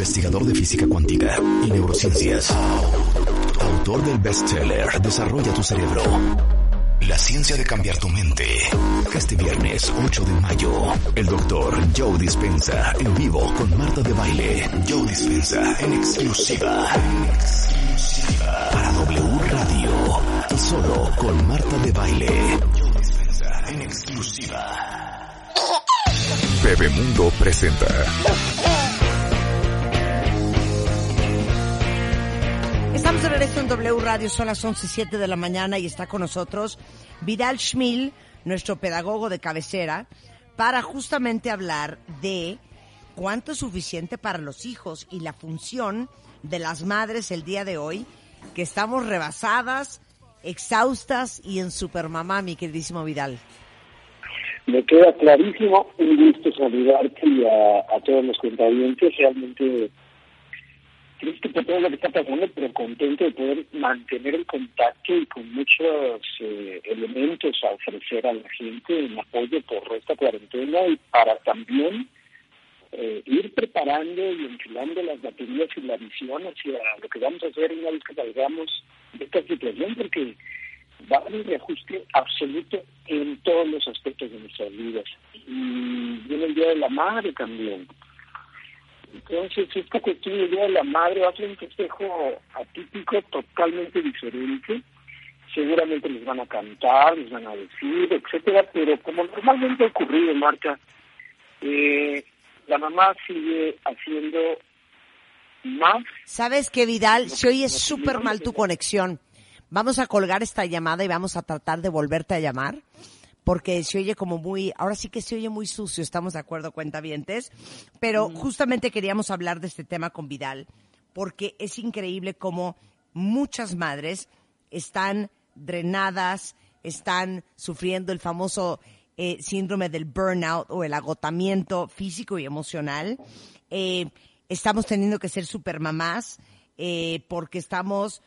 Investigador de física cuántica y neurociencias. Autor del bestseller Desarrolla tu cerebro. La ciencia de cambiar tu mente. Este viernes 8 de mayo, el doctor Joe Dispensa en vivo con Marta de Baile. Joe Dispensa en exclusiva. Para W Radio. Y solo con Marta de Baile. Joe Dispensa en exclusiva. Bebemundo presenta. Estamos de regreso en W Radio, son las 11.07 de la mañana y está con nosotros Vidal Schmil, nuestro pedagogo de cabecera, para justamente hablar de cuánto es suficiente para los hijos y la función de las madres el día de hoy, que estamos rebasadas, exhaustas y en supermamá, mi queridísimo Vidal. Me queda clarísimo, un gusto saludarte y a, a todos los cuentavientes, realmente triste por todo lo que está pasando, pero contento de poder mantener el contacto y con muchos eh, elementos a ofrecer a la gente en apoyo por esta cuarentena y para también eh, ir preparando y enfilando las baterías y la visión hacia lo que vamos a hacer una vez que salgamos de esta situación, porque va a haber un reajuste absoluto en todos los aspectos de nuestras vidas. Y viene el Día de la Madre también. Entonces, esta cuestión del Día de la Madre va a ser un festejo atípico, totalmente diferente. Seguramente les van a cantar, les van a decir, etcétera, pero como normalmente ha ocurrido, Marta, eh, la mamá sigue haciendo más. ¿Sabes qué, Vidal? Se oye súper mal tu conexión. Vamos a colgar esta llamada y vamos a tratar de volverte a llamar porque se oye como muy, ahora sí que se oye muy sucio, estamos de acuerdo, cuentavientes, pero justamente queríamos hablar de este tema con Vidal, porque es increíble cómo muchas madres están drenadas, están sufriendo el famoso eh, síndrome del burnout o el agotamiento físico y emocional. Eh, estamos teniendo que ser supermamás eh, porque estamos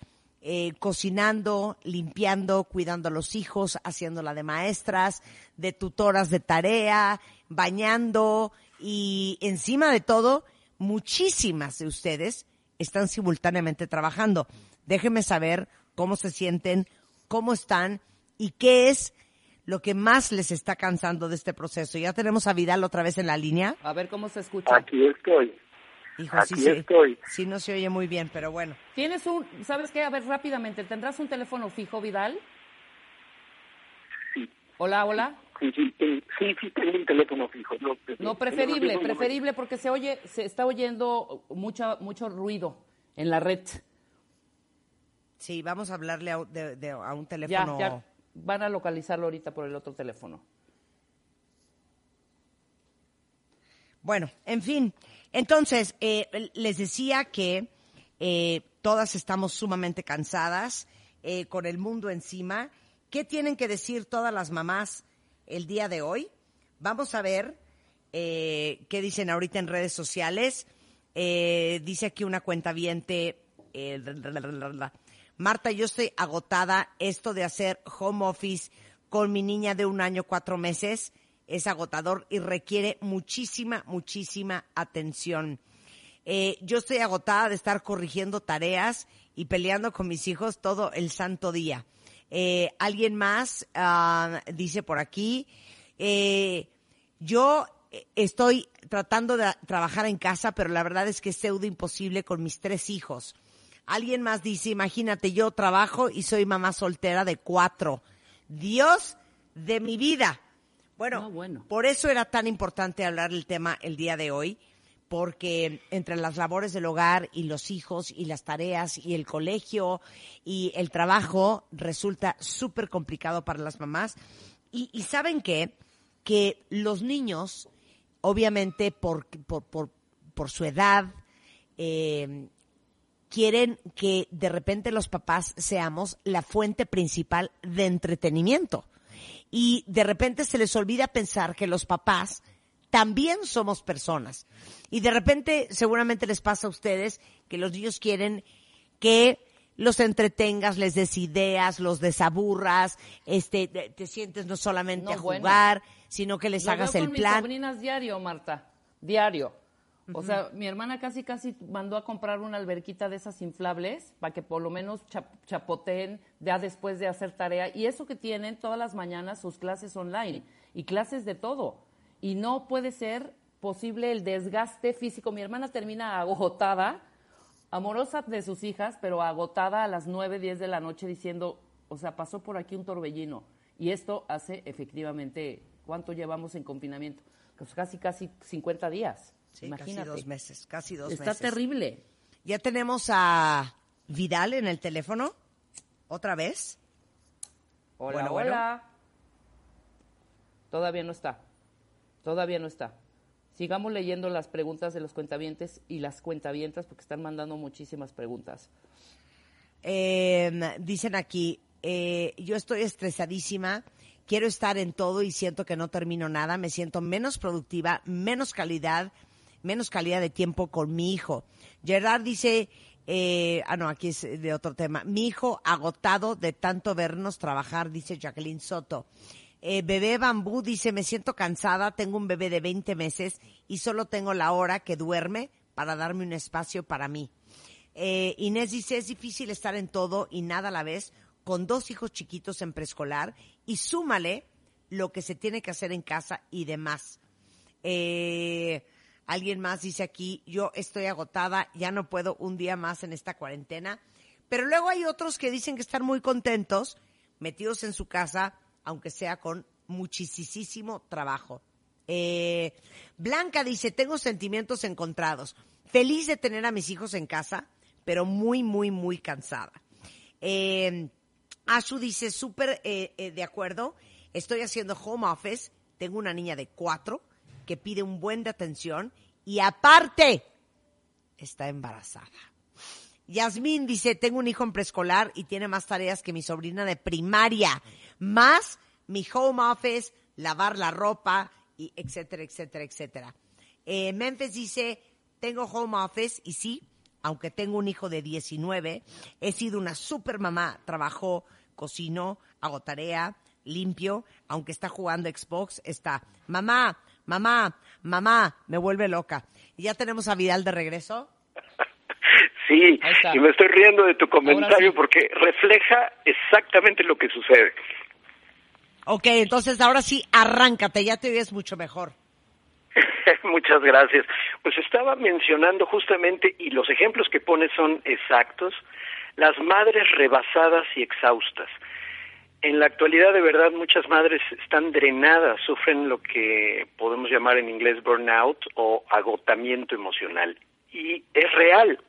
eh, cocinando, limpiando, cuidando a los hijos, haciéndola de maestras, de tutoras de tarea, bañando y encima de todo, muchísimas de ustedes están simultáneamente trabajando. Déjenme saber cómo se sienten, cómo están y qué es lo que más les está cansando de este proceso. Ya tenemos a Vidal otra vez en la línea. A ver cómo se escucha. Aquí estoy. Hijo, Aquí sí, sí, estoy. sí no se oye muy bien, pero bueno. Tienes un, ¿sabes qué? A ver, rápidamente, ¿tendrás un teléfono fijo, Vidal? Sí. Hola, hola. Sí, sí, sí, sí, tengo un teléfono fijo. No, No, preferible, preferible porque se oye, se está oyendo mucha, mucho ruido en la red. Sí, vamos a hablarle a, un- de- de- a un Ya, teléfono. ya van a localizarlo ahorita por el otro teléfono. Bueno, en fin. Entonces, eh, les decía que eh, todas estamos sumamente cansadas, eh, con el mundo encima. ¿Qué tienen que decir todas las mamás el día de hoy? Vamos a ver eh, qué dicen ahorita en redes sociales. Eh, dice aquí una cuenta viente. Marta, yo estoy agotada. Esto de hacer home office con mi niña de un año, cuatro meses, es agotador y requiere muchísima, muchísima atención. Eh, yo estoy agotada de estar corrigiendo tareas y peleando con mis hijos todo el santo día. Eh, Alguien más ah, dice por aquí, eh, yo estoy tratando de trabajar en casa, pero la verdad es que es pseudo imposible con mis tres hijos. Alguien más dice, imagínate, yo trabajo y soy mamá soltera de cuatro. Dios de mi vida. Bueno, No, bueno. por eso era tan importante hablar del tema el día de hoy, porque entre las labores del hogar y los hijos y las tareas y el colegio y el trabajo resulta súper complicado para las mamás. Y, y saben qué? Que los niños, obviamente por, por, por, por su edad, eh, quieren que de repente los papás seamos la fuente principal de entretenimiento. Y de repente se les olvida pensar que los papás también somos personas. Y de repente seguramente les pasa a ustedes que los niños quieren que los entretengas, les des ideas, los desaburras, este, te te sientes no solamente No, a bueno. jugar, sino que les Lo hagas veo el plan. mis sobrinas diario, Marta, diario. O sea, mi hermana casi casi mandó a comprar una alberquita de esas inflables para que por lo menos chap- chapoteen ya después de hacer tarea. Y eso que tienen todas las mañanas sus clases online y clases de todo. Y no puede ser posible el desgaste físico. Mi hermana termina agotada, amorosa de sus hijas, pero agotada a las 9, 10 de la noche diciendo, o sea, pasó por aquí un torbellino. Y esto hace efectivamente, ¿cuánto llevamos en confinamiento? Pues casi, casi 50 días. Sí, Imagínate. casi dos meses, casi dos Está meses. terrible. Ya tenemos a Vidal en el teléfono. ¿Otra vez? Hola, Bueno, bueno. hola. Todavía no está. Todavía no está. Sigamos leyendo las preguntas de los cuentavientes y las cuentavientas porque están mandando muchísimas preguntas. Eh, dicen aquí, eh, yo estoy estresadísima, quiero estar en todo y siento que no termino nada, me siento menos productiva, menos calidad, menos calidad de tiempo con mi hijo. Gerard dice, eh, ah no, aquí es de otro tema, mi hijo agotado de tanto vernos trabajar, dice Jacqueline Soto. Eh, bebé Bambú dice, me siento cansada, tengo un bebé de 20 meses y solo tengo la hora que duerme para darme un espacio para mí. Eh, Inés dice, es difícil estar en todo y nada a la vez, con dos hijos chiquitos en preescolar y súmale lo que se tiene que hacer en casa y demás. Eh, alguien más dice aquí, yo estoy agotada, ya no puedo un día más en esta cuarentena. Pero luego hay otros que dicen que están muy contentos, metidos en su casa, aunque sea con muchísimo trabajo. Eh, Blanca dice, tengo sentimientos encontrados. Feliz de tener a mis hijos en casa, pero muy, muy, muy cansada. Eh, Ashu dice, súper eh, eh, de acuerdo, estoy haciendo home office, tengo una niña de cuatro que pide un buen de atención y aparte está embarazada. Yasmín dice, tengo un hijo en preescolar y tiene más tareas que mi sobrina de primaria, más mi home office, lavar la ropa, y etcétera, etcétera, etcétera. Eh, Memphis dice, tengo home office y sí, aunque tengo un hijo de 19, he sido una super mamá, trabajo, cocino, hago tarea, limpio, aunque está jugando Xbox, está, mamá, mamá, mamá, me vuelve loca. Y ya tenemos a Vidal de regreso. Sí, y me estoy riendo de tu comentario sí. porque refleja exactamente lo que sucede. Ok, entonces ahora sí, arráncate, ya te oyes mucho mejor. Muchas gracias. Pues estaba mencionando justamente, y los ejemplos que pones son exactos, las madres rebasadas y exhaustas. En la actualidad, de verdad, muchas madres están drenadas, sufren lo que podemos llamar en inglés burnout o agotamiento emocional. Y es real.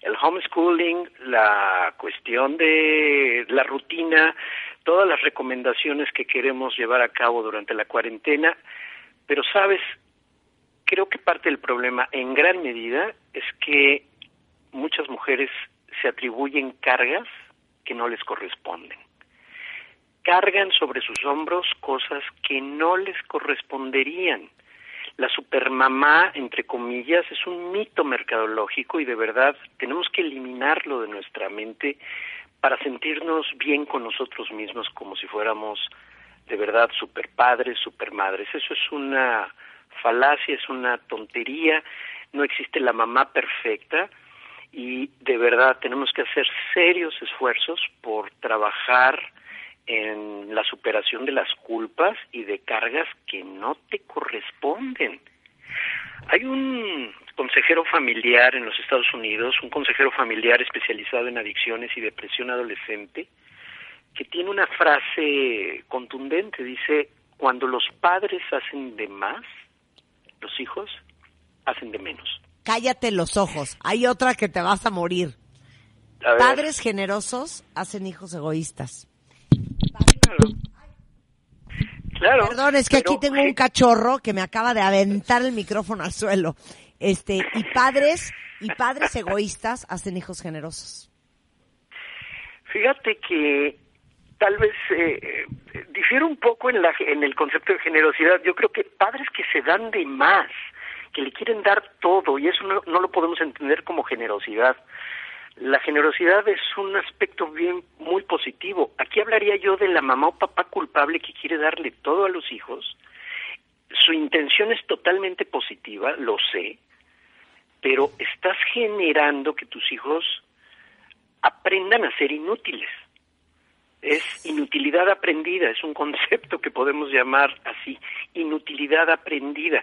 El homeschooling, la cuestión de la rutina, todas las recomendaciones que queremos llevar a cabo durante la cuarentena, pero sabes, creo que parte del problema en gran medida es que muchas mujeres se atribuyen cargas que no les corresponden. Cargan sobre sus hombros cosas que no les corresponderían. La supermamá, entre comillas, es un mito mercadológico y de verdad tenemos que eliminarlo de nuestra mente para sentirnos bien con nosotros mismos como si fuéramos de verdad super padres, super madres. Eso es una falacia, es una tontería, no existe la mamá perfecta y de verdad tenemos que hacer serios esfuerzos por trabajar en la superación de las culpas y de cargas que no te corresponden. Hay un consejero familiar en los Estados Unidos, un consejero familiar especializado en adicciones y depresión adolescente, que tiene una frase contundente, dice, cuando los padres hacen de más, los hijos hacen de menos. Cállate los ojos. Hay otra que te vas a morir. A Padres generosos hacen hijos egoístas. Claro. Claro. Perdón, es que pero- aquí tengo un cachorro que me acaba de aventar el micrófono al suelo. Este, y padres, y padres egoístas hacen hijos generosos. Fíjate que tal vez eh, difiere un poco en, la, en el concepto de generosidad. Yo creo que padres que se dan de más, que le quieren dar todo, y eso no, no lo podemos entender como generosidad. La generosidad es un aspecto bien muy positivo. Aquí hablaría yo de la mamá o papá culpable que quiere darle todo a los hijos. Su intención es totalmente positiva, lo sé, pero estás generando que tus hijos aprendan a ser inútiles. Es inutilidad aprendida, es un concepto que podemos llamar así, inutilidad aprendida.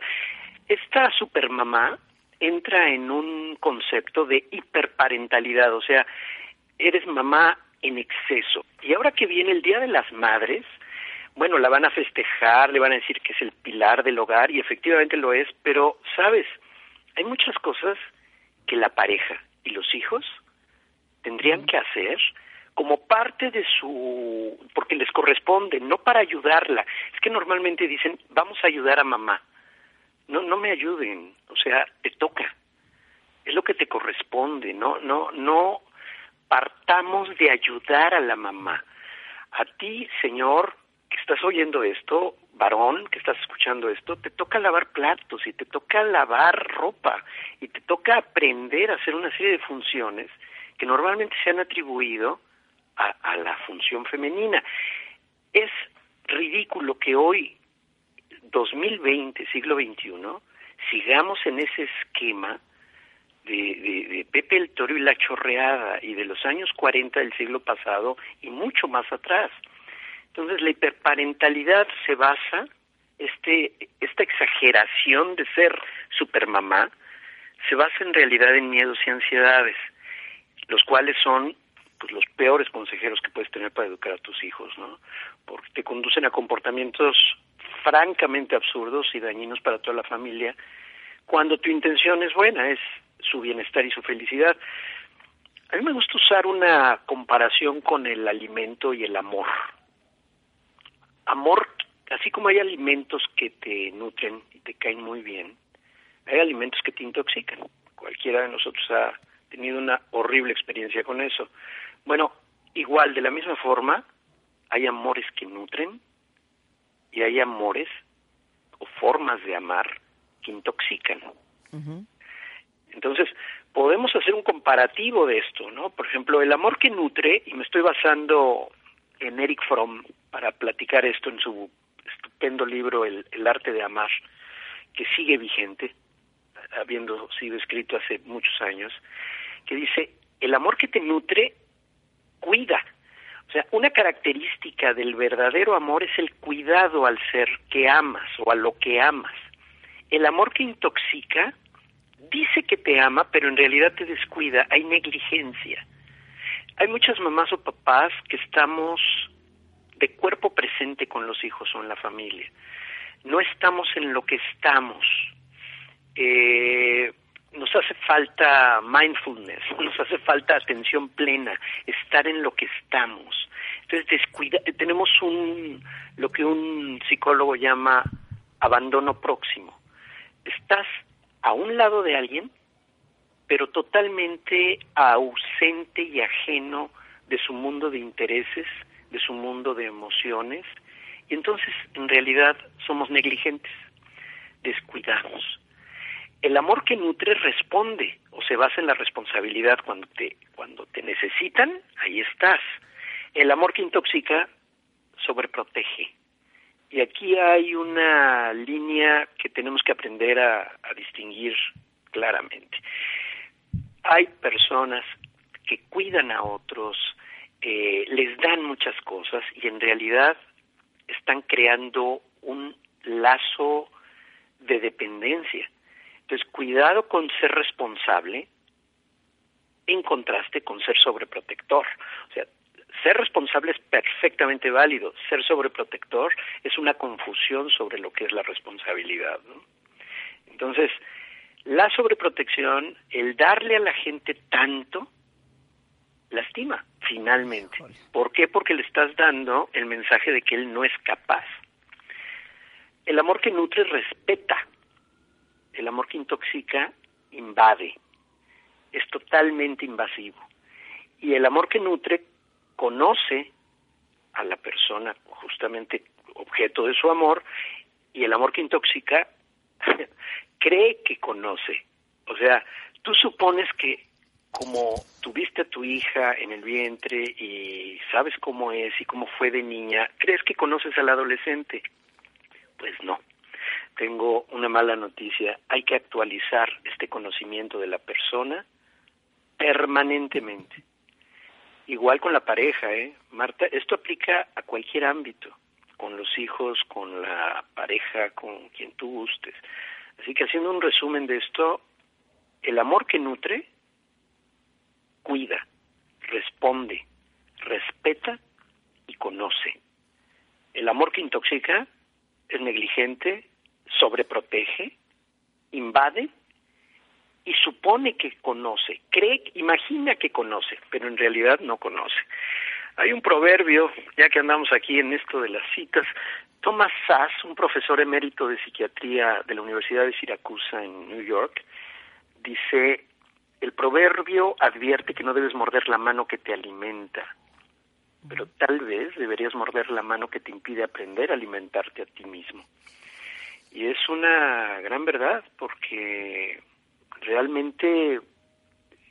Esta supermamá entra en un concepto de hiperparentalidad, o sea, eres mamá en exceso. Y ahora que viene el Día de las Madres, bueno, la van a festejar, le van a decir que es el pilar del hogar y efectivamente lo es, pero, ¿sabes? Hay muchas cosas que la pareja y los hijos tendrían que hacer como parte de su, porque les corresponde, no para ayudarla. Es que normalmente dicen, vamos a ayudar a mamá. No, no me ayuden, o sea, te toca. Es lo que te corresponde, no, no, no partamos de ayudar a la mamá. A ti, señor, que estás oyendo esto, varón que estás escuchando esto, te toca lavar platos y te toca lavar ropa y te toca aprender a hacer una serie de funciones que normalmente se han atribuido a, a la función femenina. Es ridículo que hoy, 2020, siglo XXI, sigamos en ese esquema de, de, de, Pepe el Toro y la Chorreada y de los años 40 del siglo pasado y mucho más atrás. Entonces la hiperparentalidad se basa, este, esta exageración de ser supermamá, se basa en realidad en miedos y ansiedades, los cuales son pues, los peores consejeros que puedes tener para educar a tus hijos, ¿no? Porque te conducen a comportamientos francamente absurdos y dañinos para toda la familia, cuando tu intención es buena, es su bienestar y su felicidad. A mí me gusta usar una comparación con el alimento y el amor amor, así como hay alimentos que te nutren y te caen muy bien, hay alimentos que te intoxican. Cualquiera de nosotros ha tenido una horrible experiencia con eso. Bueno, igual, de la misma forma, hay amores que nutren y hay amores o formas de amar que intoxican. Entonces, podemos hacer un comparativo de esto, ¿no? Por ejemplo, el amor que nutre, y me estoy basando en Eric Fromm para platicar esto en su estupendo libro el, el, arte de amar, que sigue vigente, habiendo sido escrito hace muchos años, que dice, el amor que te nutre, cuida. O sea, una característica del verdadero amor es el cuidado al ser que amas o a lo que amas. El amor que intoxica dice que te ama, pero en realidad te descuida, hay negligencia hay muchas mamás o papás que estamos de cuerpo presente con los hijos o en la familia. No estamos en lo que estamos. Eh, nos hace falta mindfulness, nos hace falta atención plena, estar en lo que estamos. Entonces descuida, tenemos un lo que un psicólogo llama abandono próximo. Estás a un lado de alguien pero totalmente ausente y ajeno de su mundo de intereses, de su mundo de emociones, y entonces en realidad somos negligentes, descuidamos. El amor que nutre responde o se basa en la responsabilidad cuando te cuando te necesitan, ahí estás. El amor que intoxica sobreprotege. Y aquí hay una línea que tenemos que aprender a, distinguir claramente hay personas que cuidan a otros, eh, les dan muchas cosas y en realidad están creando un lazo de dependencia. Entonces, cuidado con ser responsable en contraste con ser sobreprotector. O sea, ser responsable es perfectamente válido, ser sobreprotector es una confusión sobre lo que es la responsabilidad. ¿no? Entonces, la sobreprotección, el darle a la gente tanto, lastima, finalmente. ¿Por qué? Porque le estás dando el mensaje de que él no es capaz. El amor que nutre respeta. El amor que intoxica invade, es totalmente invasivo. Y el amor que nutre conoce a la persona justamente objeto de su amor y el amor que intoxica cree que conoce. O sea, tú supones que como tuviste a tu hija en el vientre y sabes cómo es y cómo fue de niña, ¿crees que conoces al adolescente? Pues no. Tengo una mala noticia. Hay que actualizar este conocimiento de la persona permanentemente. Igual con la pareja, ¿eh? Marta, esto aplica a cualquier ámbito, con los hijos, con la pareja, con quien tú gustes. Así que haciendo un resumen de esto, el amor que nutre, cuida, responde, respeta y conoce. El amor que intoxica es negligente, sobreprotege, invade y supone que conoce, cree, imagina que conoce, pero en realidad no conoce. Hay un proverbio, ya que andamos aquí en esto de las citas, Thomas Sass, un profesor emérito de psiquiatría de la Universidad de Siracusa en New York, dice, el proverbio advierte que no debes morder la mano que te alimenta, pero tal vez deberías morder la mano que te impide aprender a alimentarte a ti mismo. Y es una gran verdad, porque realmente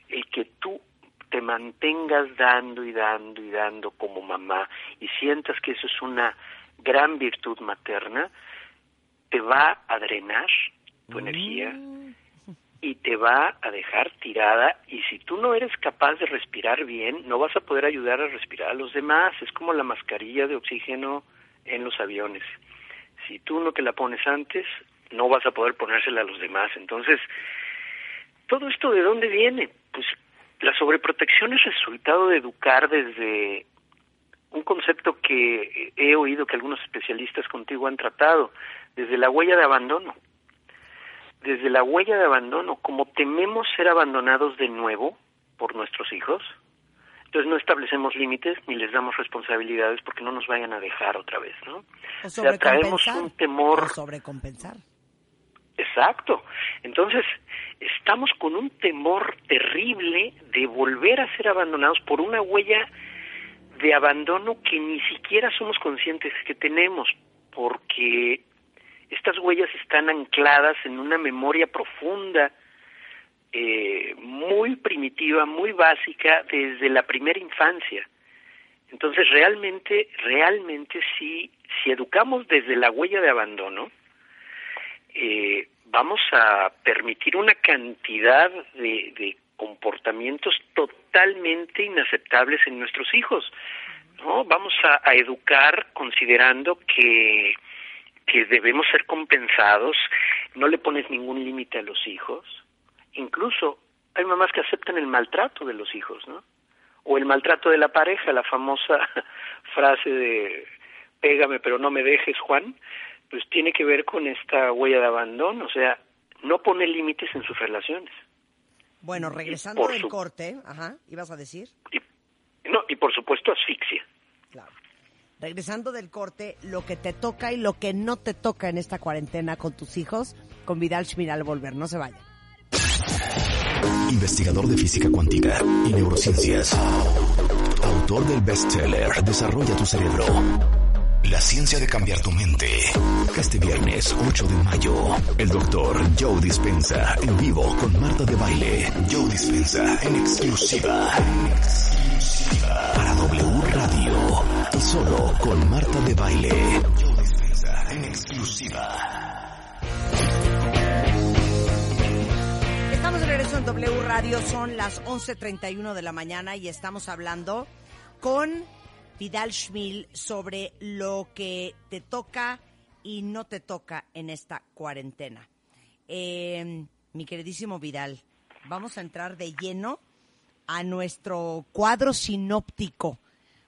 el que tú te mantengas dando y dando y dando como mamá y sientas que eso es una gran virtud materna, te va a drenar tu energía y te va a dejar tirada y si tú no eres capaz de respirar bien, no vas a poder ayudar a respirar a los demás. Es como la mascarilla de oxígeno en los aviones. Si tú no te la pones antes, no vas a poder ponérsela a los demás. Entonces, ¿todo esto de dónde viene? Pues la sobreprotección es resultado de educar desde un concepto que he oído que algunos especialistas contigo han tratado, desde la huella de abandono. Desde la huella de abandono, como tememos ser abandonados de nuevo por nuestros hijos, entonces no establecemos límites ni les damos responsabilidades porque no nos vayan a dejar otra vez, ¿no? O, sea, traemos un temor. O sobrecompensar. Exacto. Entonces, estamos con un temor terrible de volver a ser abandonados por una huella de abandono que ni siquiera somos conscientes que tenemos, porque estas huellas están ancladas en una memoria profunda, eh, muy primitiva, muy básica, desde la primera infancia. Entonces, realmente, realmente sí, si educamos desde la huella de abandono, eh, vamos a permitir una cantidad de, comportamientos totalmente inaceptables en nuestros hijos. ¿no? Vamos a, educar considerando que, que debemos ser compensados, no le pones ningún límite a los hijos. Incluso hay mamás que aceptan el maltrato de los hijos, ¿no? O el maltrato de la pareja, la famosa frase de pégame pero no me dejes, Juan pues tiene que ver con esta huella de abandono, o sea, no pone límites en sus relaciones. Bueno, regresando del corte, ajá, ¿ibas a decir? Y, no, y por supuesto asfixia. Claro. Regresando del corte, lo que te toca y lo que no te toca en esta cuarentena con tus hijos, con Vidal Schmir al volver, no se vaya. Investigador de física cuántica y neurociencias. Autor del bestseller Desarrolla tu cerebro la ciencia de cambiar tu mente. Este viernes 8 de mayo, el doctor Joe Dispensa en vivo con Marta de Baile. Joe Dispensa en exclusiva. En exclusiva. Para W Radio. Y solo con Marta de Baile. Joe Dispensa en exclusiva. De regreso en W Radio. Son las 11.31 de la mañana y estamos hablando con Vidal Schmil sobre lo que te toca y no te toca en esta cuarentena. Eh, mi queridísimo Vidal, vamos a entrar de lleno a nuestro cuadro sinóptico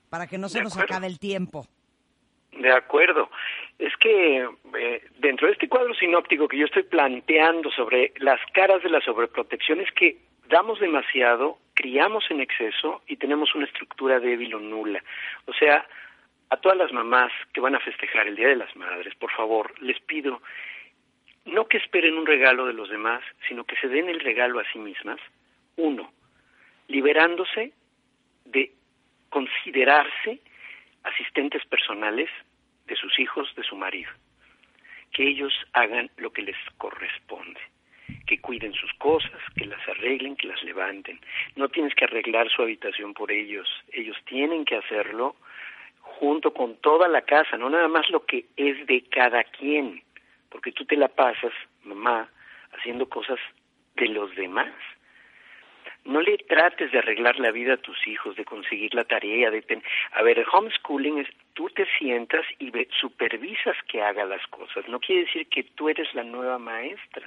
para que no se nos acabe el tiempo. De acuerdo. Es que eh, dentro de este cuadro sinóptico que yo estoy planteando sobre las caras de la sobreprotección es que damos demasiado, criamos en exceso y tenemos una estructura débil o nula. O sea, a todas las mamás que van a festejar el Día de las Madres, por favor, les pido no que esperen un regalo de los demás, sino que se den el regalo a sí mismas. Uno, liberándose de considerarse asistentes personales de sus hijos, de su marido. Que ellos hagan lo que les corresponde que cuiden sus cosas, que las arreglen, que las levanten. No tienes que arreglar su habitación por ellos, ellos tienen que hacerlo junto con toda la casa, no nada más lo que es de cada quien, porque tú te la pasas, mamá, haciendo cosas de los demás. No le trates de arreglar la vida a tus hijos, de conseguir la tarea, de ten... A ver, el homeschooling es tú te sientas y supervisas que haga las cosas. No quiere decir que tú eres la nueva maestra.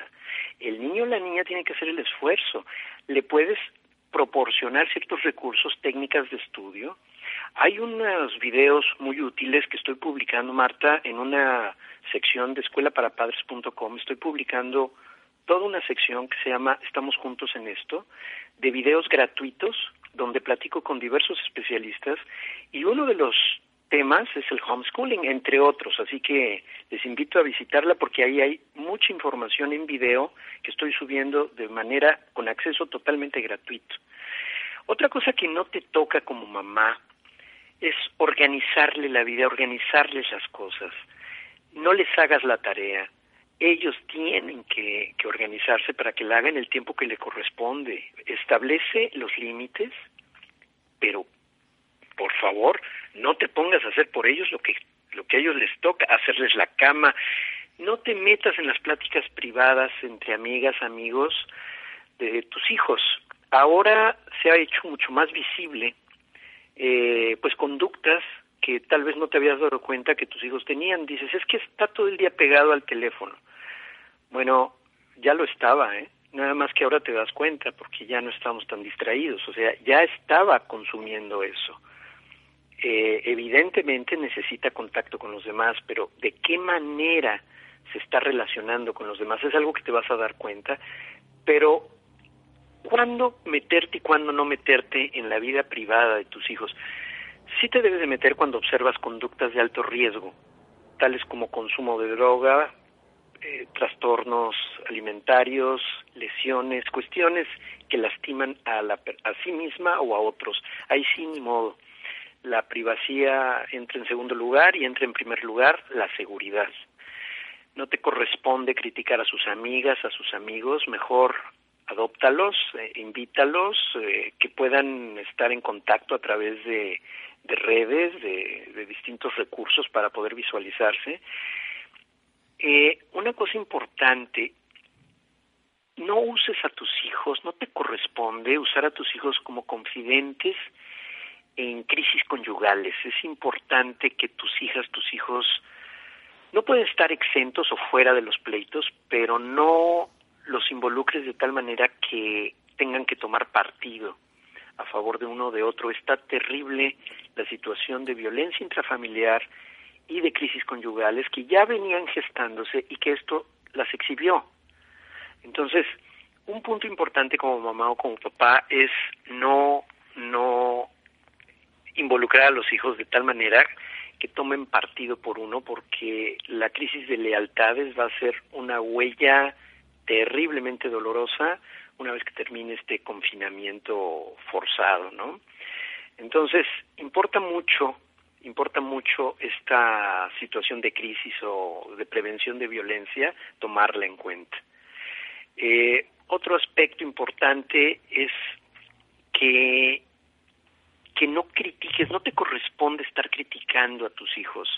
El niño o la niña tiene que hacer el esfuerzo. Le puedes proporcionar ciertos recursos, técnicas de estudio. Hay unos videos muy útiles que estoy publicando, Marta, en una sección de escuelaparapadres.com. Estoy publicando toda una sección que se llama Estamos juntos en esto, de videos gratuitos donde platico con diversos especialistas y uno de los temas es el homeschooling, entre otros, así que les invito a visitarla porque ahí hay mucha información en video que estoy subiendo de manera con acceso totalmente gratuito. Otra cosa que no te toca como mamá es organizarle la vida, organizarles las cosas. No les hagas la tarea, ellos tienen que, organizarse para que la hagan el tiempo que le corresponde. Establece los límites, pero por favor, no te pongas a hacer por ellos lo que, lo que a ellos les toca, hacerles la cama. No te metas en las pláticas privadas entre amigas, amigos de tus hijos. Ahora se ha hecho mucho más visible, eh, pues conductas que tal vez no te habías dado cuenta que tus hijos tenían. Dices, es que está todo el día pegado al teléfono. Bueno, ya lo estaba, ¿eh? Nada más que ahora te das cuenta porque ya no estamos tan distraídos, o sea, ya estaba consumiendo eso. Eh, evidentemente necesita contacto con los demás, pero ¿de qué manera se está relacionando con los demás? Es algo que te vas a dar cuenta, pero ¿cuándo meterte y cuándo no meterte en la vida privada de tus hijos? Sí te debes de meter cuando observas conductas de alto riesgo, tales como consumo de droga, eh, trastornos alimentarios, lesiones, cuestiones que lastiman a, la, a sí misma o a otros. Ahí sí, ni modo. La privacidad entra en segundo lugar y entra en primer lugar la seguridad. No te corresponde criticar a sus amigas, a sus amigos, mejor adóptalos, eh, invítalos, eh, que puedan estar en contacto a través de, de redes, de, de distintos recursos para poder visualizarse eh, una cosa importante, no uses a tus hijos, no te corresponde usar a tus hijos como confidentes en crisis conyugales. Es importante que tus hijas, tus hijos, no pueden estar exentos o fuera de los pleitos, pero no los involucres de tal manera que tengan que tomar partido a favor de uno o de otro. Está terrible la situación de violencia intrafamiliar y de crisis conyugales que ya venían gestándose y que esto las exhibió. Entonces, un punto importante como mamá o como papá es no no involucrar a los hijos de tal manera que tomen partido por uno porque la crisis de lealtades va a ser una huella terriblemente dolorosa una vez que termine este confinamiento forzado, ¿no? Entonces, importa mucho importa mucho esta situación de crisis o de prevención de violencia, tomarla en cuenta. Eh, otro aspecto importante es que, que no critiques, no te corresponde estar criticando a tus hijos,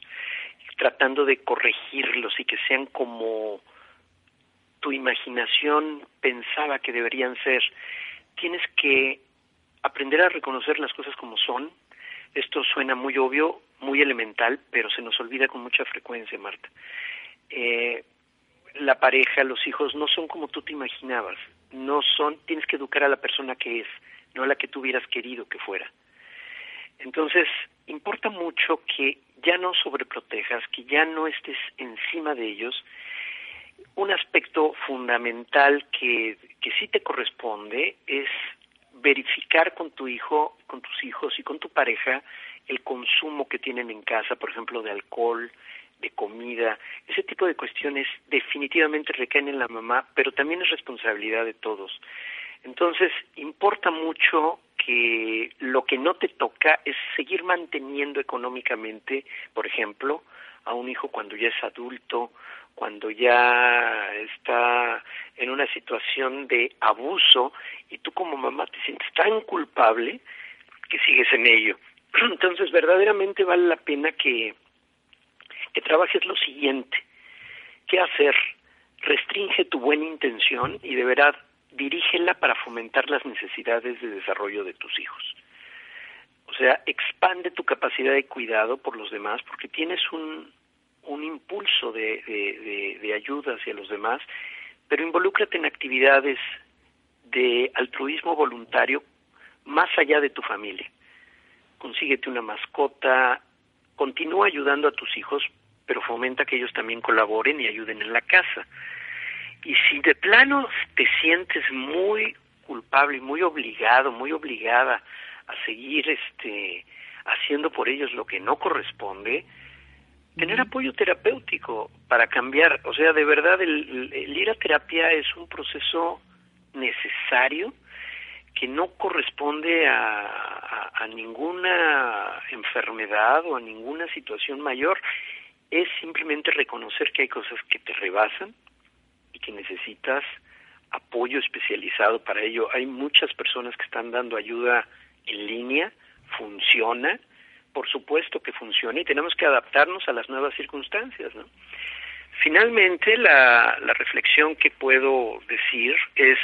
tratando de corregirlos y que sean como tu imaginación pensaba que deberían ser. Tienes que aprender a reconocer las cosas como son, esto suena muy obvio, muy elemental, pero se nos olvida con mucha frecuencia, Marta. Eh, la pareja, los hijos no son como tú te imaginabas, no son, tienes que educar a la persona que es, no a la que tú hubieras querido que fuera. Entonces, importa mucho que ya no sobreprotejas, que ya no estés encima de ellos. Un aspecto fundamental que, que sí te corresponde es verificar con tu hijo, con tus hijos y con tu pareja el consumo que tienen en casa, por ejemplo, de alcohol, de comida, ese tipo de cuestiones definitivamente recaen en la mamá, pero también es responsabilidad de todos. Entonces, importa mucho que lo que no te toca es seguir manteniendo económicamente, por ejemplo, a un hijo cuando ya es adulto, cuando ya está en una situación de abuso y tú como mamá te sientes tan culpable que sigues en ello. Entonces, verdaderamente vale la pena que, que trabajes lo siguiente. ¿Qué hacer? Restringe tu buena intención y de verdad dirígela para fomentar las necesidades de desarrollo de tus hijos. O sea, expande tu capacidad de cuidado por los demás porque tienes un, un impulso de, ayuda hacia los demás, pero involúcrate en actividades de altruismo voluntario más allá de tu familia. Consíguete una mascota, continúa ayudando a tus hijos, pero fomenta que ellos también colaboren y ayuden en la casa. Y si de plano te sientes muy culpable y muy obligado, muy obligada a seguir este haciendo por ellos lo que no corresponde, tener apoyo terapéutico para cambiar, o sea, de verdad el, ir a terapia es un proceso necesario que no corresponde a, a, ninguna enfermedad o a ninguna situación mayor, es simplemente reconocer que hay cosas que te rebasan, y que necesitas apoyo especializado para ello. Hay muchas personas que están dando ayuda en línea, funciona, por supuesto que funciona y tenemos que adaptarnos a las nuevas circunstancias. ¿no? Finalmente, la, la reflexión que puedo decir es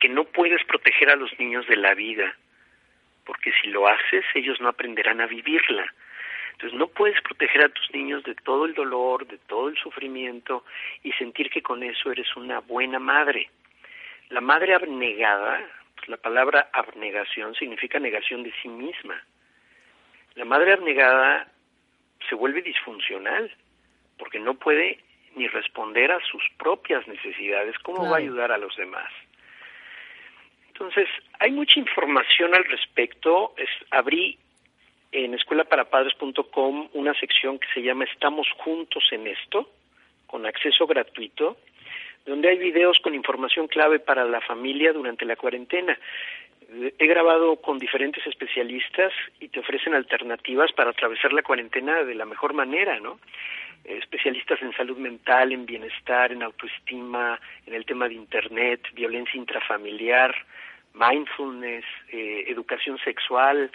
que no puedes proteger a los niños de la vida, porque si lo haces, ellos no aprenderán a vivirla. Entonces no puedes proteger a tus niños de todo el dolor, de todo el sufrimiento y sentir que con eso eres una buena madre. La madre abnegada, pues la palabra abnegación significa negación de sí misma. La madre abnegada se vuelve disfuncional porque no puede ni responder a sus propias necesidades. ¿Cómo va a ayudar a los demás? Entonces, hay mucha información al respecto. Es, abrí en escuelaparapadres.com una sección que se llama Estamos juntos en esto, con acceso gratuito, donde hay videos con información clave para la familia durante la cuarentena. He grabado con diferentes especialistas y te ofrecen alternativas para atravesar la cuarentena de la mejor manera, ¿no? Especialistas en salud mental, en bienestar, en autoestima, en el tema de Internet, violencia intrafamiliar, mindfulness, eh, educación sexual,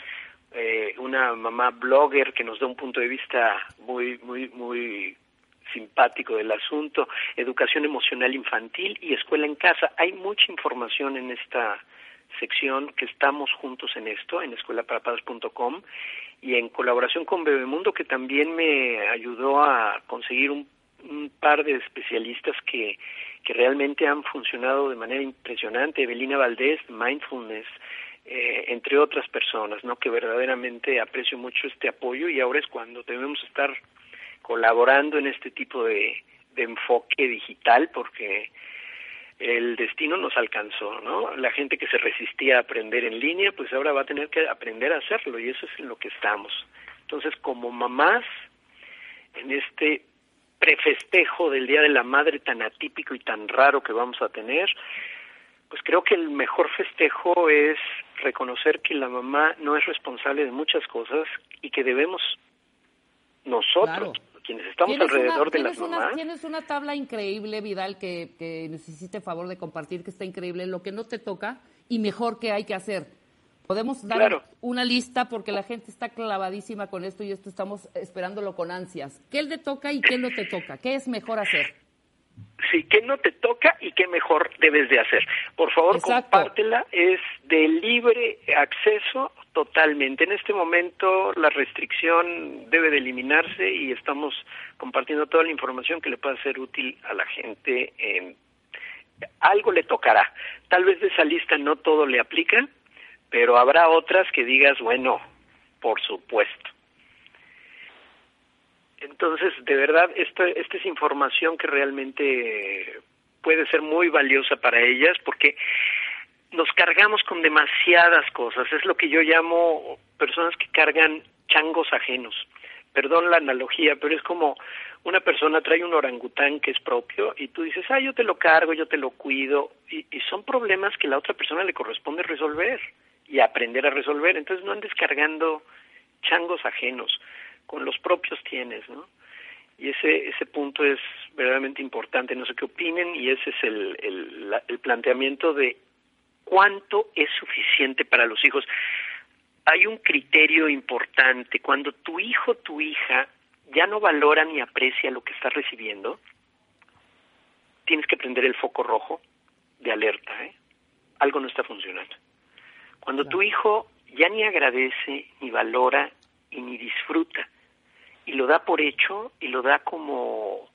eh, una mamá blogger que nos da un punto de vista muy, muy, muy simpático del asunto, educación emocional infantil y escuela en casa. Hay mucha información en esta sección que estamos juntos en esto, en escuelaparapadres.com y en colaboración con Bebemundo que también me ayudó a conseguir un, un par de especialistas que, que realmente han funcionado de manera impresionante. Evelina Valdés, Mindfulness, eh, entre otras personas, ¿no? Que verdaderamente aprecio mucho este apoyo y ahora es cuando debemos estar colaborando en este tipo de, de enfoque digital porque el destino nos alcanzó, ¿no? La gente que se resistía a aprender en línea, pues ahora va a tener que aprender a hacerlo y eso es en lo que estamos. Entonces, como mamás, en este prefestejo del Día de la Madre tan atípico y tan raro que vamos a tener, pues creo que el mejor festejo es reconocer que la mamá no es responsable de muchas cosas y que debemos nosotros, quienes estamos alrededor de las mamás. Tienes una tabla increíble, Vidal, que, que necesite favor de compartir, que está increíble, lo que no te toca y mejor que hay que hacer. Podemos dar una lista porque la gente está clavadísima con esto y esto estamos esperándolo con ansias. ¿Qué le toca y qué no te toca? ¿Qué es mejor hacer? Sí, qué no te toca y qué mejor debes de hacer. Por favor, compártela, es de libre acceso totalmente. En este momento la restricción debe de eliminarse y estamos compartiendo toda la información que le pueda ser útil a la gente. En... Algo le tocará. Tal vez de esa lista no todo le aplica, pero habrá otras que digas, bueno, por supuesto. Entonces, de verdad, esta, esta es información que realmente puede ser muy valiosa para ellas porque nos cargamos con demasiadas cosas. Es lo que yo llamo personas que cargan changos ajenos. perdón la analogía, pero es como una persona trae un orangután que es propio y tú dices, ah, yo te lo cargo, yo te lo cuido, y, y son problemas que la otra persona le corresponde resolver y aprender a resolver. Entonces no andes cargando changos ajenos, con los propios tienes, ¿no? Y ese, ese punto es verdaderamente importante, no sé qué opinen, y ese es el, el, el planteamiento de cuánto es suficiente para los hijos. Hay un criterio importante, cuando tu hijo, tu hija ya no valora ni aprecia lo que está recibiendo, tienes que prender el foco rojo de alerta, ¿eh? Algo no está funcionando. Cuando tu hijo ya ni agradece, ni valora y ni disfruta, y lo da por hecho y lo da como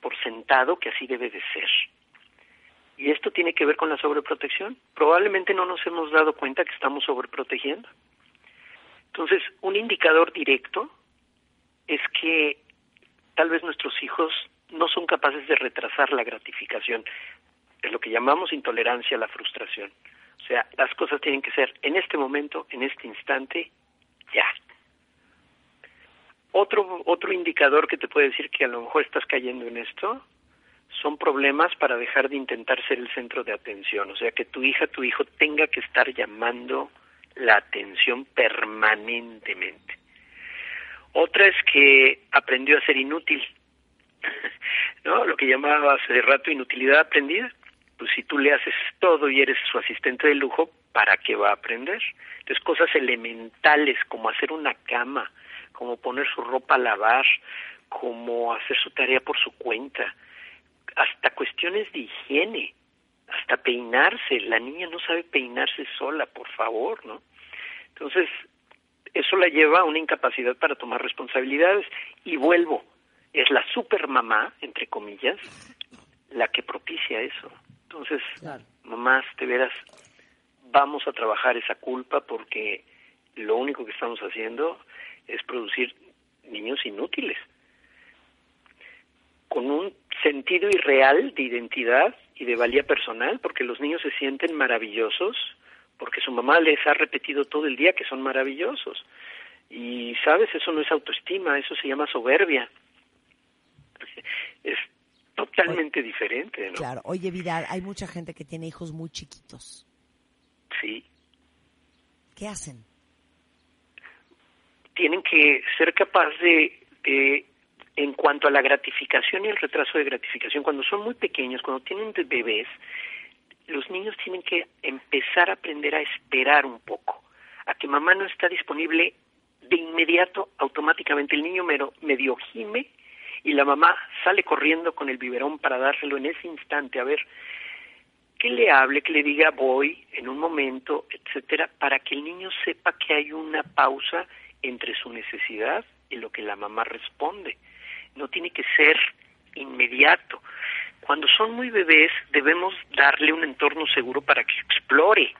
por sentado que así debe de ser. Y esto tiene que ver con la sobreprotección. Probablemente no nos hemos dado cuenta que estamos sobreprotegiendo. Entonces, un indicador directo es que tal vez nuestros hijos no son capaces de retrasar la gratificación. Es lo que llamamos intolerancia a la frustración. O sea, las cosas tienen que ser en este momento, en este instante, ya. Otro, otro indicador que te puede decir que a lo mejor estás cayendo en esto son problemas para dejar de intentar ser el centro de atención, o sea, que tu hija, tu hijo tenga que estar llamando la atención permanentemente. Otra es que aprendió a ser inútil, ¿no? Lo que llamaba hace rato inutilidad aprendida. Pues si tú le haces todo y eres su asistente de lujo, ¿para qué va a aprender? Entonces, cosas elementales como hacer una cama, como poner su ropa a lavar, como hacer su tarea por su cuenta, hasta cuestiones de higiene, hasta peinarse. La niña no sabe peinarse sola, por favor, ¿no? Entonces, eso la lleva a una incapacidad para tomar responsabilidades. Y vuelvo, es la supermamá, entre comillas, la que propicia eso. Entonces, mamás, de veras, vamos a trabajar esa culpa porque lo único que estamos haciendo es producir niños inútiles, con un sentido irreal de identidad y de valía personal, porque los niños se sienten maravillosos, porque su mamá les ha repetido todo el día que son maravillosos. Y sabes, eso no es autoestima, eso se llama soberbia. Es totalmente diferente, ¿no? Claro. Oye, Vidal, hay mucha gente que tiene hijos muy chiquitos. Sí. ¿Qué hacen? Tienen que ser capaces de, en cuanto a la gratificación y el retraso de gratificación, cuando son muy pequeños, cuando tienen bebés, los niños tienen que empezar a aprender a esperar un poco, a que mamá no está disponible de inmediato, automáticamente el niño medio gime y la mamá sale corriendo con el biberón para dárselo en ese instante, a ver, que le hable, que le diga voy en un momento, etcétera, para que el niño sepa que hay una pausa entre su necesidad y lo que la mamá responde. No tiene que ser inmediato. Cuando son muy bebés debemos darle un entorno seguro para que explore,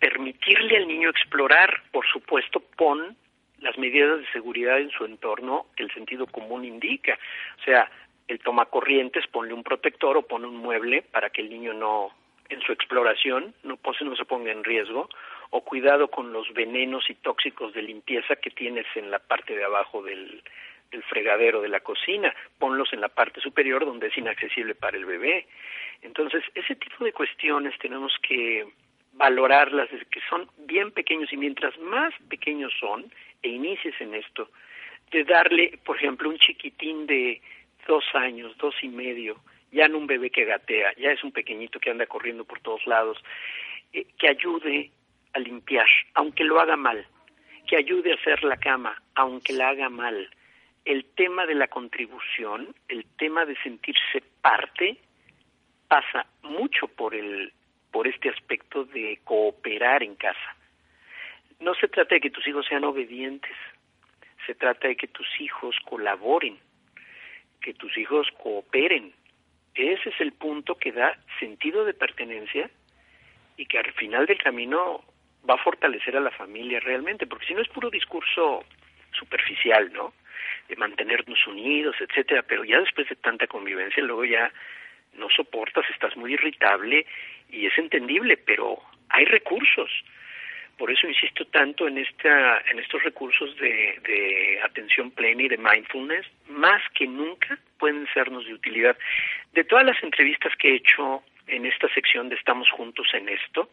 permitirle al niño explorar, por supuesto, pon las medidas de seguridad en su entorno que el sentido común indica. O sea, el toma corrientes, ponle un protector o pone un mueble para que el niño no, en su exploración, no, no se ponga en riesgo, o cuidado con los venenos y tóxicos de limpieza que tienes en la parte de abajo del, fregadero de la cocina, ponlos en la parte superior donde es inaccesible para el bebé. Entonces, ese tipo de cuestiones tenemos que valorarlas desde que son bien pequeños y mientras más pequeños son, e inicies en esto, de darle, por ejemplo, un chiquitín de dos años, dos y medio, ya no un bebé que gatea, ya es un pequeñito que anda corriendo por todos lados, eh, que ayude a limpiar, aunque lo haga mal, que ayude a hacer la cama, aunque la haga mal. El tema de la contribución, el tema de sentirse parte, pasa mucho por el por este aspecto de cooperar en casa. No se trata de que tus hijos sean obedientes, se trata de que tus hijos colaboren, que tus hijos cooperen. Ese es el punto que da sentido de pertenencia y que al final del camino va a fortalecer a la familia realmente, porque si no es puro discurso superficial, ¿no? De mantenernos unidos, etcétera, pero ya después de tanta convivencia, luego ya no soportas, estás muy irritable y es entendible, pero hay recursos. Por eso insisto tanto en esta, en estos recursos de, de atención plena y de mindfulness, más que nunca pueden sernos de utilidad. De todas las entrevistas que he hecho en esta sección de Estamos Juntos en esto,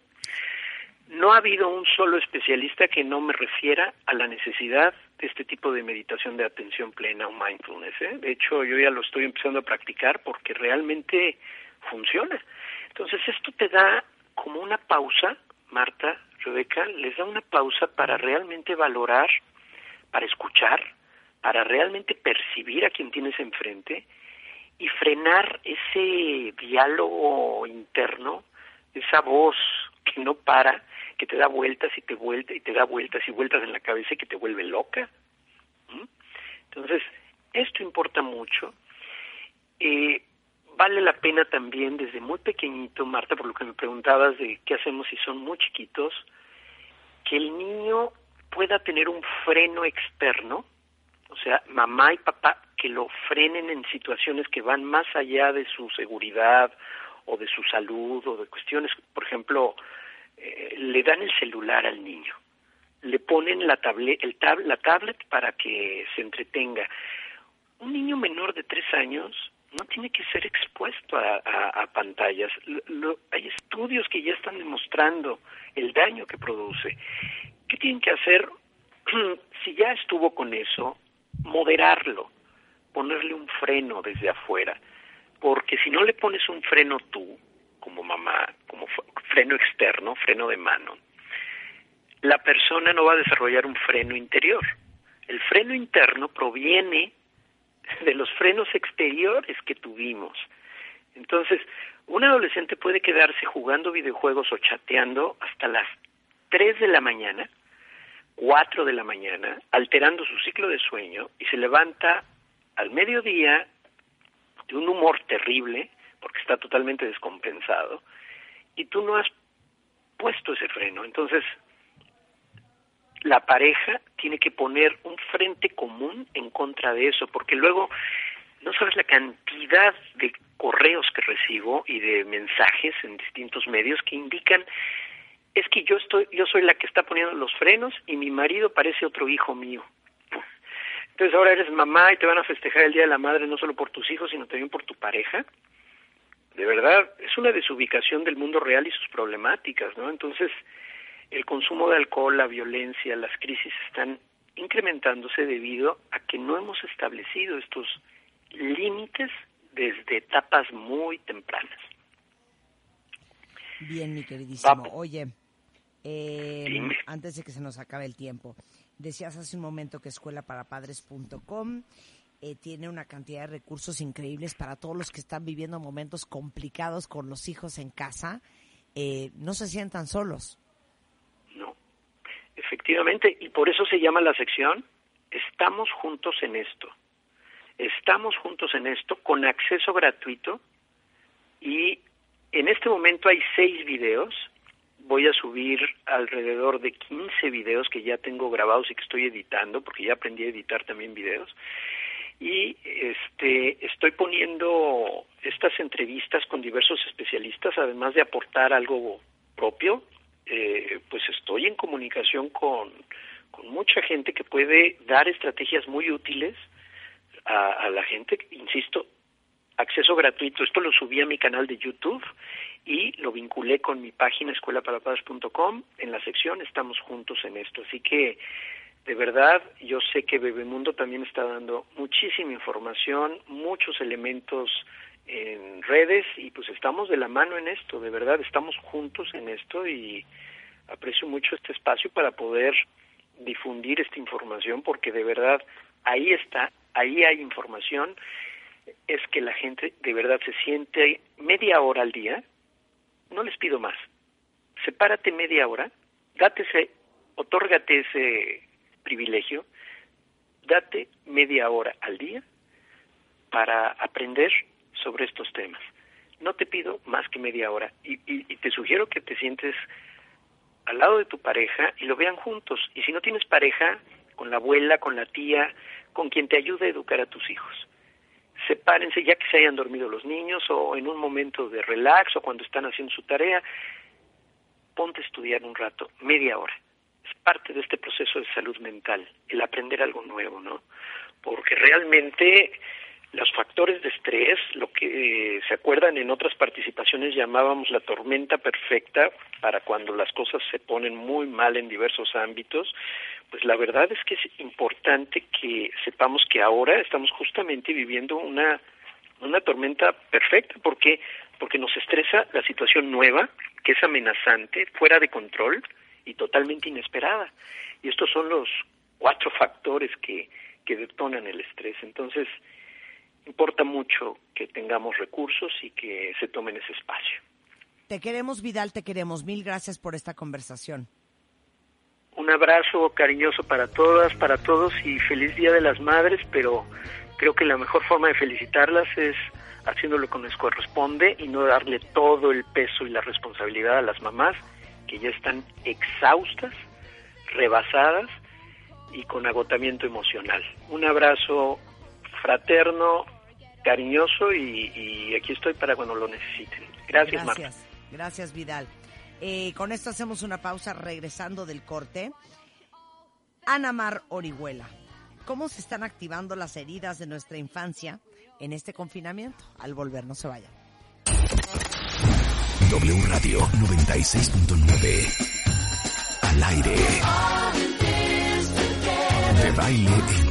no ha habido un solo especialista que no me refiera a la necesidad de este tipo de meditación de atención plena o mindfulness. ¿eh? De hecho, yo ya lo estoy empezando a practicar porque realmente funciona. Entonces, esto te da como una pausa, Marta, Rebeca, les da una pausa para realmente valorar, para escuchar, para realmente percibir a quien tienes enfrente y frenar ese diálogo interno, esa voz que no para que te da vueltas y te vuelta y te da vueltas y vueltas en la cabeza y que te vuelve loca. Entonces, esto importa mucho. Eh, vale la pena también desde muy pequeñito, Marta, por lo que me preguntabas de qué hacemos si son muy chiquitos, que el niño pueda tener un freno externo, o sea, mamá y papá que lo frenen en situaciones que van más allá de su seguridad o de su salud o de cuestiones, por ejemplo, eh, le dan el celular al niño, le ponen la, tablet, el la tablet para que se entretenga. Un niño menor de tres años no tiene que ser expuesto a, pantallas. hay estudios que ya están demostrando el daño que produce. ¿Qué tienen que hacer? si ya estuvo con eso, moderarlo, ponerle un freno desde afuera. Porque si no le pones un freno tú, como mamá, como freno externo, freno de mano, la persona no va a desarrollar un freno interior. El freno interno proviene de los frenos exteriores que tuvimos. Entonces, un adolescente puede quedarse jugando videojuegos o chateando hasta las 3 de la mañana, 4 de la mañana, alterando su ciclo de sueño y se levanta al mediodía de un humor terrible, porque está totalmente descompensado, y tú no has puesto ese freno. Entonces, la pareja tiene que poner un frente común en contra de eso, porque luego no sabes la cantidad de correos que recibo y de mensajes en distintos medios que indican es que yo estoy yo soy la que está poniendo los frenos y mi marido parece otro hijo mío. Entonces ahora eres mamá y te van a festejar el Día de la Madre no solo por tus hijos, sino también por tu pareja. De verdad, es una desubicación del mundo real y sus problemáticas, ¿no? Entonces, el consumo de alcohol, la violencia, las crisis están incrementándose debido a que no hemos establecido estos límites desde etapas muy tempranas. Bien, mi queridísimo. Oye, eh, antes de que se nos acabe el tiempo, decías hace un momento que escuelaparapadres.com eh, tiene una cantidad de recursos increíbles para todos los que están viviendo momentos complicados con los hijos en casa. Eh, no se sientan solos. Efectivamente, y por eso se llama la sección Estamos juntos en esto. Estamos juntos en esto con acceso gratuito y en este momento hay seis videos. Voy a subir alrededor de 15 videos que ya tengo grabados y que estoy editando, porque ya aprendí a editar también videos. Y este, estoy poniendo estas entrevistas con diversos especialistas, además de aportar algo propio, eh, pues estoy en comunicación con, con mucha gente que puede dar estrategias muy útiles a, la gente, insisto, acceso gratuito. Esto lo subí a mi canal de YouTube y lo vinculé con mi página escuelaparapadres.com. En la sección estamos juntos en esto. Así que, de verdad, yo sé que Bebemundo también está dando muchísima información, muchos elementos en redes y pues estamos de la mano en esto, de verdad estamos juntos en esto y aprecio mucho este espacio para poder difundir esta información porque de verdad ahí está, ahí hay información, es que la gente de verdad se siente media hora al día, no les pido más, sepárate media hora, date ese, otórgate ese privilegio, date media hora al día para aprender sobre estos temas. No te pido más que media hora y, te sugiero que te sientes al lado de tu pareja y lo vean juntos. Y si no tienes pareja, con la abuela, con la tía, con quien te ayude a educar a tus hijos. Sepárense ya que se hayan dormido los niños o en un momento de relax o cuando están haciendo su tarea, ponte a estudiar un rato, media hora. parte de este proceso de salud mental, el aprender algo nuevo, ¿no? Porque realmente los factores de estrés, lo que eh, se acuerdan en otras participaciones llamábamos la tormenta perfecta para cuando las cosas se ponen muy mal en diversos ámbitos, pues la verdad es que es importante que sepamos que ahora estamos justamente viviendo una una tormenta perfecta porque porque nos estresa la situación nueva, que es amenazante, fuera de control y totalmente inesperada. Y estos son los cuatro factores que que detonan el estrés. Entonces, importa mucho que tengamos recursos y que se tomen ese espacio. Te queremos, Vidal, te queremos. Mil gracias por esta conversación. Un abrazo cariñoso para todas, para todos y feliz Día de las Madres, pero creo que la mejor forma de felicitarlas es haciéndolo como les corresponde y no darle todo el peso y la responsabilidad a las mamás que ya están exhaustas, rebasadas y con agotamiento emocional. Un abrazo fraterno, cariñoso y, aquí estoy para cuando lo necesiten. Gracias, Gracias, gracias Vidal. Eh, con esto hacemos una pausa regresando del corte. Ana Mar Orihuela, ¿cómo se están activando las heridas de nuestra infancia en este confinamiento? Al volver, no se vayan. W Radio 96.9 Al aire. De baile en